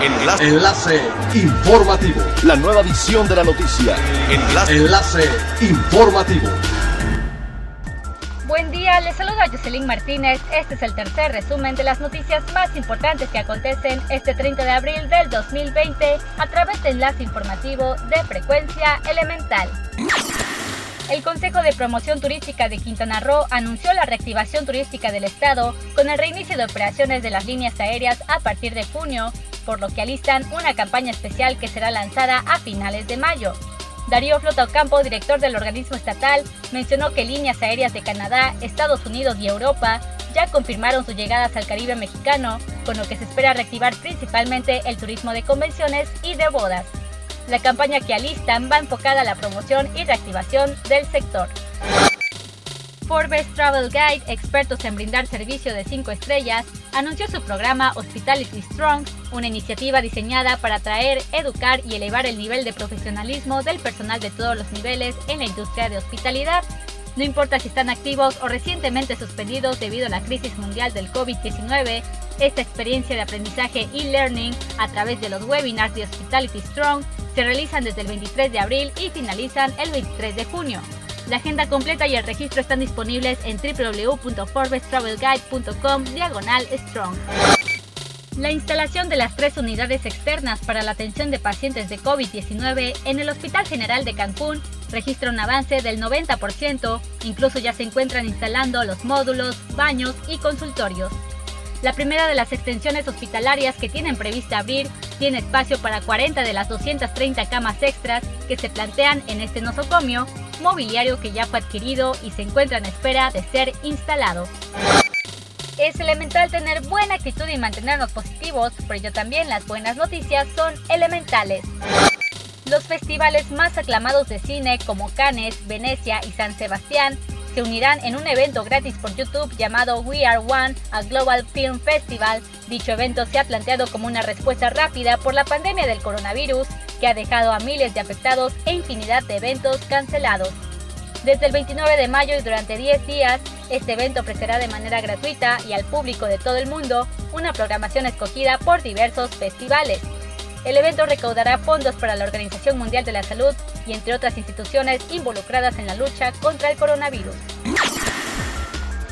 Enlace. Enlace informativo. La nueva edición de la noticia. Enlace. Enlace informativo. Buen día, les saluda Jocelyn Martínez. Este es el tercer resumen de las noticias más importantes que acontecen este 30 de abril del 2020 a través de enlace informativo de frecuencia elemental. El Consejo de Promoción Turística de Quintana Roo anunció la reactivación turística del estado con el reinicio de operaciones de las líneas aéreas a partir de junio, por lo que alistan una campaña especial que será lanzada a finales de mayo. Darío Flota Ocampo, director del organismo estatal, mencionó que líneas aéreas de Canadá, Estados Unidos y Europa ya confirmaron sus llegadas al Caribe mexicano, con lo que se espera reactivar principalmente el turismo de convenciones y de bodas. La campaña que alistan va enfocada a la promoción y reactivación del sector. Forbes Travel Guide, expertos en brindar servicio de 5 estrellas, anunció su programa Hospitality Strong, una iniciativa diseñada para atraer, educar y elevar el nivel de profesionalismo del personal de todos los niveles en la industria de hospitalidad. No importa si están activos o recientemente suspendidos debido a la crisis mundial del COVID-19, esta experiencia de aprendizaje e-learning a través de los webinars de Hospitality Strong se realizan desde el 23 de abril y finalizan el 23 de junio. La agenda completa y el registro están disponibles en www.forbestravelguide.com diagonal strong. La instalación de las tres unidades externas para la atención de pacientes de COVID-19 en el Hospital General de Cancún registra un avance del 90%, incluso ya se encuentran instalando los módulos, baños y consultorios. La primera de las extensiones hospitalarias que tienen prevista abrir tiene espacio para 40 de las 230 camas extras que se plantean en este nosocomio, mobiliario que ya fue adquirido y se encuentra en espera de ser instalado. Es elemental tener buena actitud y mantenernos positivos, por ello también las buenas noticias son elementales. Los festivales más aclamados de cine como Cannes, Venecia y San Sebastián se unirán en un evento gratis por YouTube llamado We Are One, a Global Film Festival. Dicho evento se ha planteado como una respuesta rápida por la pandemia del coronavirus, que ha dejado a miles de afectados e infinidad de eventos cancelados. Desde el 29 de mayo y durante 10 días, este evento ofrecerá de manera gratuita y al público de todo el mundo una programación escogida por diversos festivales. El evento recaudará fondos para la Organización Mundial de la Salud y entre otras instituciones involucradas en la lucha contra el coronavirus.